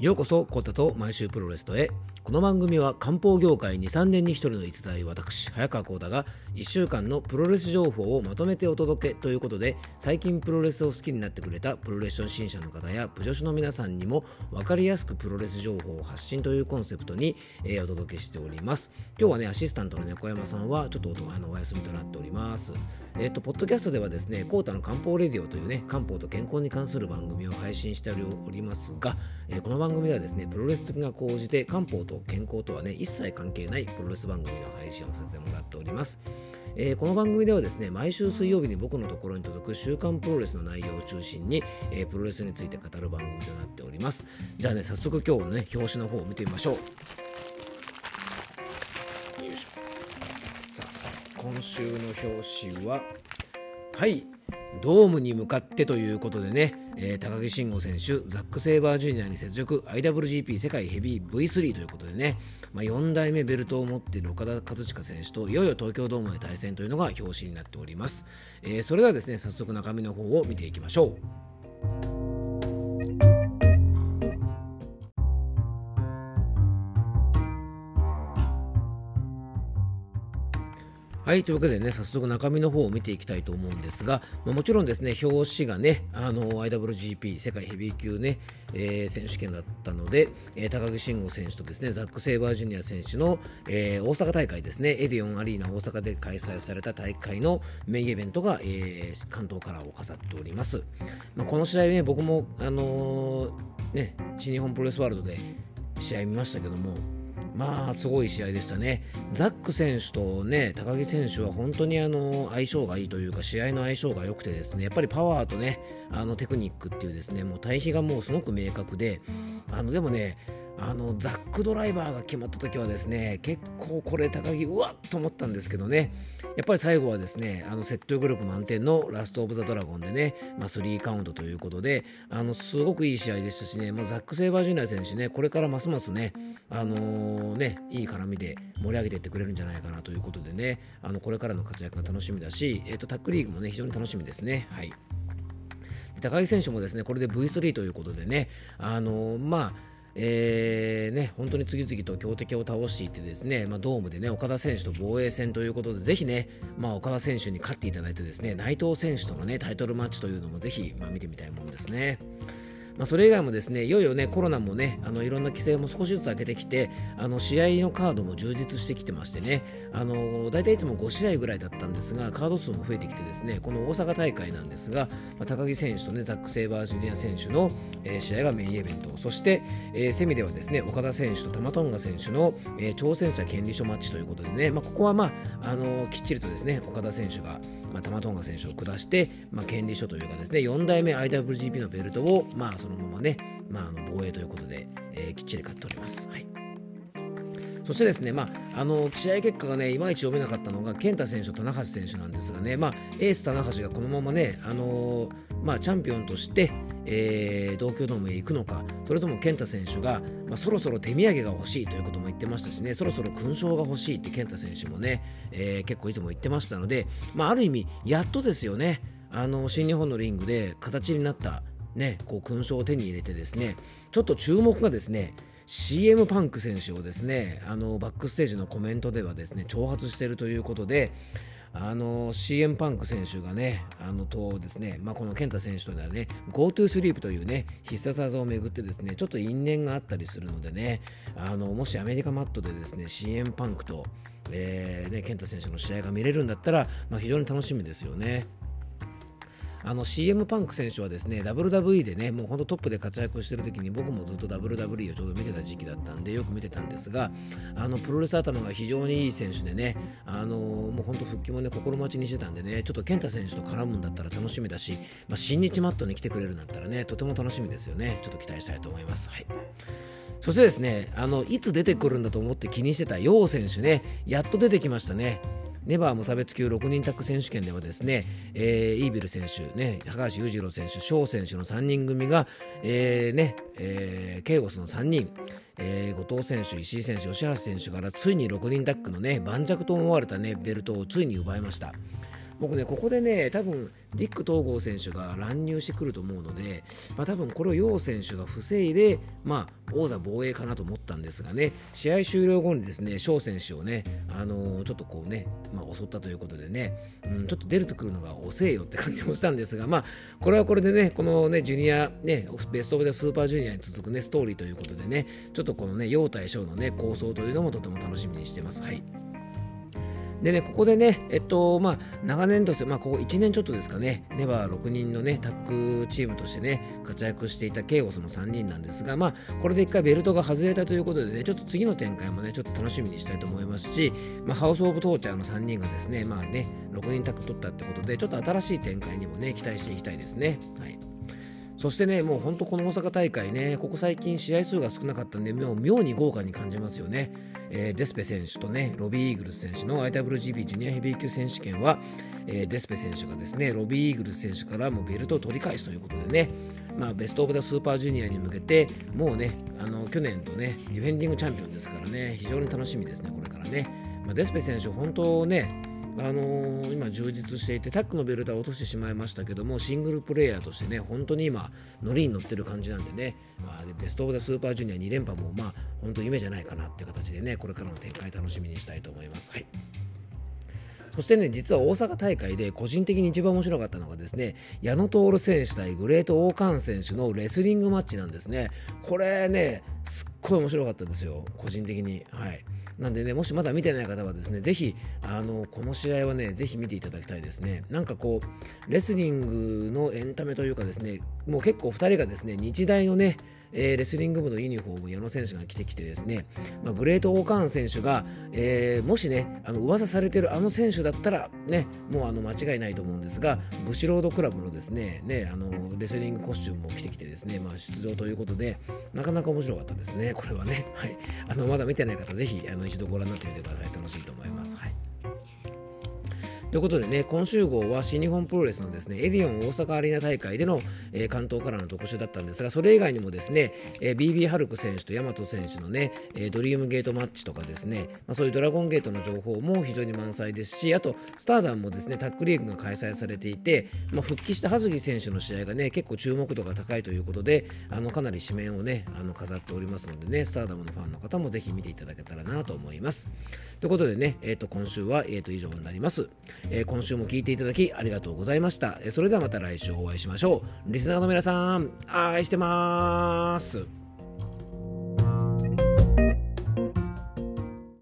ようこそコタと毎週プロレストへ。この番組は漢方業界23年に一人の逸材私早川浩太が1週間のプロレス情報をまとめてお届けということで最近プロレスを好きになってくれたプロレス初心者の方やプ女子の皆さんにも分かりやすくプロレス情報を発信というコンセプトに、えー、お届けしております。今日はねアシスタントの猫山さんはちょっとあのお休みとなっております。えっ、ー、とポッドキャストではですねコータの漢方レディオというね漢方と健康に関する番組を配信しておりますが、えー、この番組番組ではですねプロレスが講じて漢方と健康とはね一切関係ないプロレス番組の配信をさせてもらっております、えー、この番組ではですね毎週水曜日に僕のところに届く週刊プロレスの内容を中心に、えー、プロレスについて語る番組となっております。じゃあね早速今日のね表紙の方を見てみましょう。よいしょ。さあ今週の表紙ははい。ドームに向かってということでね、えー、高木慎吾選手、ザック・セイバージュニアに雪辱 IWGP 世界ヘビー V3 ということでね、まあ、4代目ベルトを持っている岡田和親選手といよいよ東京ドームで対戦というのが表紙になっております。えー、それではですね、早速中身の方を見ていきましょう。はい、というわけでね、早速中身の方を見ていきたいと思うんですが、まあ、もちろんですね、表紙がね、あの IWGP 世界ヘビー級ね、えー、選手権だったので、えー、高木慎吾選手とですね、ザック・セイバージュニア選手の、えー、大阪大会ですね、エディオンアリーナ大阪で開催された大会のメインイベントが、えー、関東カラーを飾っております。まあ、この試合ね、僕も、あのね、新日本プロレスワールドで試合見ましたけども、まあすごい試合でしたね。ザック選手とね高木選手は本当にあの相性がいいというか試合の相性が良くてですねやっぱりパワーとねあのテクニックっていうですねもう対比がもうすごく明確であのでもねあのザックドライバーが決まった時はですね結構これ高木うわっと思ったんですけどねやっぱり最後はですねあの説得力満点のラスト・オブ・ザ・ドラゴンでね、まあ、3カウントということであのすごくいい試合でしたしね、まあ、ザック・セイバージュニア選手ねこれからますますね,、あのー、ねいい絡みで盛り上げていってくれるんじゃないかなということでねあのこれからの活躍が楽しみだし、えーと、タックリーグもね非常に楽しみですね。はい高木選手もですねこれで V3 ということでね、あのー、まあえーね、本当に次々と強敵を倒していってですね、まあ、ドームでね岡田選手と防衛戦ということでぜひね、まあ、岡田選手に勝っていただいてですね内藤選手との、ね、タイトルマッチというのもぜひ、まあ、見てみたいものですね。まあ、それ以外もですねいよいよねコロナもねあのいろんな規制も少しずつ開けてきてあの試合のカードも充実してきてましてねあの大体いつも5試合ぐらいだったんですがカード数も増えてきてですねこの大阪大会なんですが、まあ、高木選手とねザック・セイバージュニア選手の、えー、試合がメインイベントそして、えー、セミではですね岡田選手とタマトンガ選手の、えー、挑戦者権利書マッチということでね、まあ、ここはまああのきっちりとですね岡田選手がまあ、タマトンガ選手を下して、まあ、権利書というかですね4代目 IWGP のベルトを、まあ、そのままね、まあ、あの防衛ということで、えー、きっちり勝っております。はいそしてですね、まあ、あの試合結果がねいまいち読めなかったのが健太選手と棚橋選手なんですがね、まあ、エース棚橋がこのままね、あのー、まあ、チャンピオンとして、えー、東京ドームへ行くのかそれとも健太選手が、まあ、そろそろ手土産が欲しいということも言ってましたしねそろそろ勲章が欲しいって健太選手もね、えー、結構いつも言ってましたので、まあ、ある意味やっとですよねあの新日本のリングで形になったね、こう勲章を手に入れてですねちょっと注目がですね CM パンク選手をですねあのバックステージのコメントではですね挑発しているということであの CM パンク選手がね、あのとですね、まあ、この健太選手とではね、GoTo スリープというね、必殺技をめぐってですね、ちょっと因縁があったりするのでね、あのもしアメリカマットでですね、CM パンクと、えーね、健太選手の試合が見れるんだったら、まあ、非常に楽しみですよね。あの CM パンク選手はですね WWE でねもう本当トップで活躍してる時に僕もずっと WWE をちょうど見てた時期だったんでよく見てたんですがあのプロレス頭が非常にいい選手でねあのもう本当復帰もね心待ちにしてたんでねちょっと健太選手と絡むんだったら楽しみだし、まあ、新日マットに来てくれるんだったらねとても楽しみですよねちょっと期待したいと思います。はいそしてですね、あのいつ出てくるんだと思って気にしてた楊選手ね、やっと出てきましたね。ネバー無差別級6人タッグ選手権ではですね、えー、イービル選手、ね、高橋裕次郎選手、翔選手の3人組が、えーねえー、ケイゴスの3人、えー、後藤選手、石井選手、吉橋選手からついに6人タッグのね盤石と思われた、ね、ベルトをついに奪いました。僕ね、ここでね、多分ディック東郷選手が乱入してくると思うので、まあ、多分これを楊選手が防いで、まあ、王座防衛かなと思ったんですがね、試合終了後にですね、翔選手をね、あのー、ちょっとこうね、まあ、襲ったということでね、うん、ちょっと出るとくるのが遅えよって感じもしたんですが、まあ、これはこれでね、このね、ジュニア、ね、ベストオブザスーパージュニアに続くね、ストーリーということでね、ちょっとこのね、楊対翔のね、構想というのもとても楽しみにしてます。はい。でね、ここでね、えっと、まあ、長年として、まあ、ここ1年ちょっとですかね、ネバー6人のね、タッグチームとしてね、活躍していたケイオスの3人なんですが、まあ、これで1回ベルトが外れたということでね、ちょっと次の展開もね、ちょっと楽しみにしたいと思いますし、まあ、ハウス・オブ・トーチャーの3人がですね、まあね、6人タッグ取ったってことで、ちょっと新しい展開にもね、期待していきたいですね。はい。そしてね、もう本当この大阪大会ね、ここ最近試合数が少なかったんで、もう妙に豪華に感じますよね。えー、デスペ選手とね、ロビー・イーグルス選手の IWGP ジュニアヘビー級選手権は、えー、デスペ選手がですね、ロビー・イーグルス選手からもベルトを取り返すということでね、まあ、ベスト・オブ・ザ・スーパージュニアに向けて、もうね、あの去年とね、ディフェンディングチャンピオンですからね、非常に楽しみですね、これからね。まあ、デスペ選手、本当ね、あのー、今充実していてタックのベルトは落としてしまいましたけどもシングルプレーヤーとしてね本当に今ノリに乗ってる感じなんでね、まあ、ベスト・オブ・ザ・スーパージュニア2連覇もまあ本当夢じゃないかなっていう形でねこれからの展開楽しみにしたいと思います。はいそしてね、実は大阪大会で個人的に一番面白かったのがですね、矢野徹選手対グレート・オーカン選手のレスリングマッチなんですね。これね、すっごい面白かったですよ、個人的に。はい。なんでね、もしまだ見てない方はですね、ぜひ、あの、この試合はね、ぜひ見ていただきたいですね。なんかこう、レスリングのエンタメというかですね、もう結構2人がですね、日大のね、えー、レスリング部のユニフォーム矢野選手が着てきてですね、まあ、グレート・オーカーン選手が、えー、もしねあの噂されてるあの選手だったらねもうあの間違いないと思うんですがブシロードクラブのですねねあのレスリングコスチュームも着てきてですね、まあ、出場ということでなかなか面白かったですねこれはね、はい、あのまだ見てない方ぜひあの一度ご覧になってみてください。楽しいと思います。はい。ということでね、今週号は新日本プロレスのですね、エディオン大阪アリーナ大会での、えー、関東からの特集だったんですが、それ以外にもですね、えー、BB ハルク選手と大和選手のね、えー、ドリームゲートマッチとかですね、まあ、そういうドラゴンゲートの情報も非常に満載ですし、あと、スターダンもですね、タックリーグが開催されていて、まあ、復帰した葉月選手の試合がね、結構注目度が高いということで、あのかなり紙面をね、あの飾っておりますのでね、スターダムのファンの方もぜひ見ていただけたらなと思います。ということでね、えー、と今週は、えー、と以上になります。えー、今週も聴いていただきありがとうございました。えそれではまた来週お会いしましょう。リスナーの皆さん、愛してまーす。